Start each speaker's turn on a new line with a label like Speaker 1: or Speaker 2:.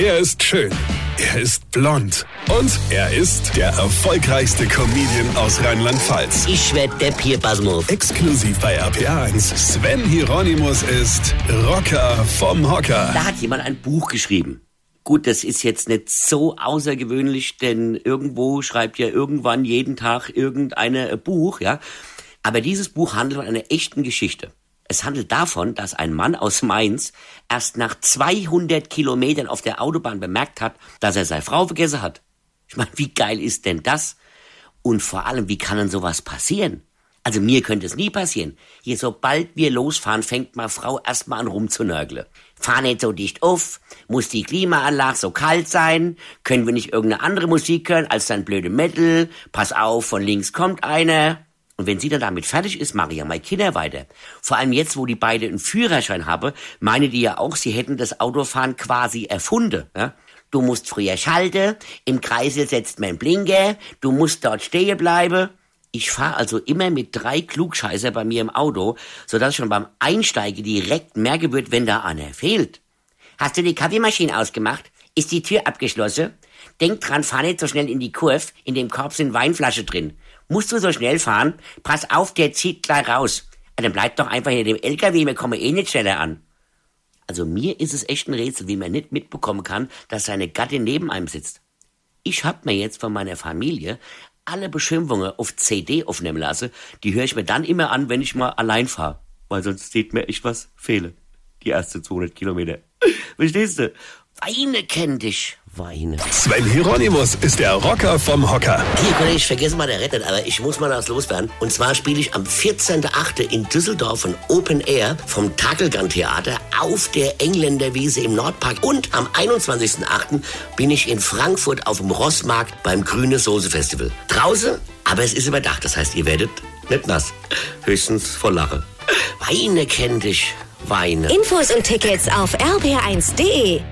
Speaker 1: Er ist schön. Er ist blond. Und er ist der erfolgreichste Comedian aus Rheinland-Pfalz.
Speaker 2: Ich werd der Pierpasmus.
Speaker 1: Exklusiv bei RPA1. Sven Hieronymus ist Rocker vom Hocker.
Speaker 2: Da hat jemand ein Buch geschrieben. Gut, das ist jetzt nicht so außergewöhnlich, denn irgendwo schreibt ja irgendwann jeden Tag irgendeine Buch, ja. Aber dieses Buch handelt von einer echten Geschichte. Es handelt davon, dass ein Mann aus Mainz erst nach 200 Kilometern auf der Autobahn bemerkt hat, dass er seine Frau vergessen hat. Ich meine, wie geil ist denn das? Und vor allem, wie kann denn sowas passieren? Also mir könnte es nie passieren. Hier, sobald wir losfahren, fängt meine Frau erstmal an rumzunörgeln. Fahr nicht so dicht auf, muss die Klimaanlage so kalt sein, können wir nicht irgendeine andere Musik hören als dann blöde Metal, pass auf, von links kommt einer. Und wenn sie dann damit fertig ist, mache ich ja meine Kinder weiter. Vor allem jetzt, wo die beide einen Führerschein haben, meine die ja auch, sie hätten das Autofahren quasi erfunden. Ja? Du musst früher schalten, im Kreisel setzt man Blinker, du musst dort stehen bleiben. Ich fahre also immer mit drei Klugscheißer bei mir im Auto, sodass schon beim Einsteigen direkt merke wird, wenn da einer fehlt. Hast du die Kaffeemaschine ausgemacht? Ist die Tür abgeschlossen? Denk dran, fahr nicht so schnell in die Kurve, in dem Korb sind Weinflasche drin. Musst du so schnell fahren? Pass auf, der zieht gleich raus. Dann bleib doch einfach hinter dem LKW, wir kommen eh nicht schneller an. Also mir ist es echt ein Rätsel, wie man nicht mitbekommen kann, dass seine Gattin neben einem sitzt. Ich hab mir jetzt von meiner Familie alle Beschimpfungen auf CD aufnehmen lassen. Die höre ich mir dann immer an, wenn ich mal allein fahre. Weil sonst sieht mir echt was fehle. Die ersten 200 Kilometer. Verstehst du? Weine kenn dich. Weine.
Speaker 1: Sven Hieronymus ist der Rocker vom Hocker.
Speaker 2: Hier, Kollege, ich vergesse mal der Rettet, aber ich muss mal das loswerden. Und zwar spiele ich am 14.8. in Düsseldorf ein Open Air vom Takelgan Theater auf der Engländerwiese im Nordpark. Und am 21.8. bin ich in Frankfurt auf dem Rossmarkt beim Grüne Soße Festival. Draußen, aber es ist überdacht. Das heißt, ihr werdet nicht nass. Höchstens voll Lache. Weine kennt dich. Weine.
Speaker 3: Infos und Tickets auf rb1.de.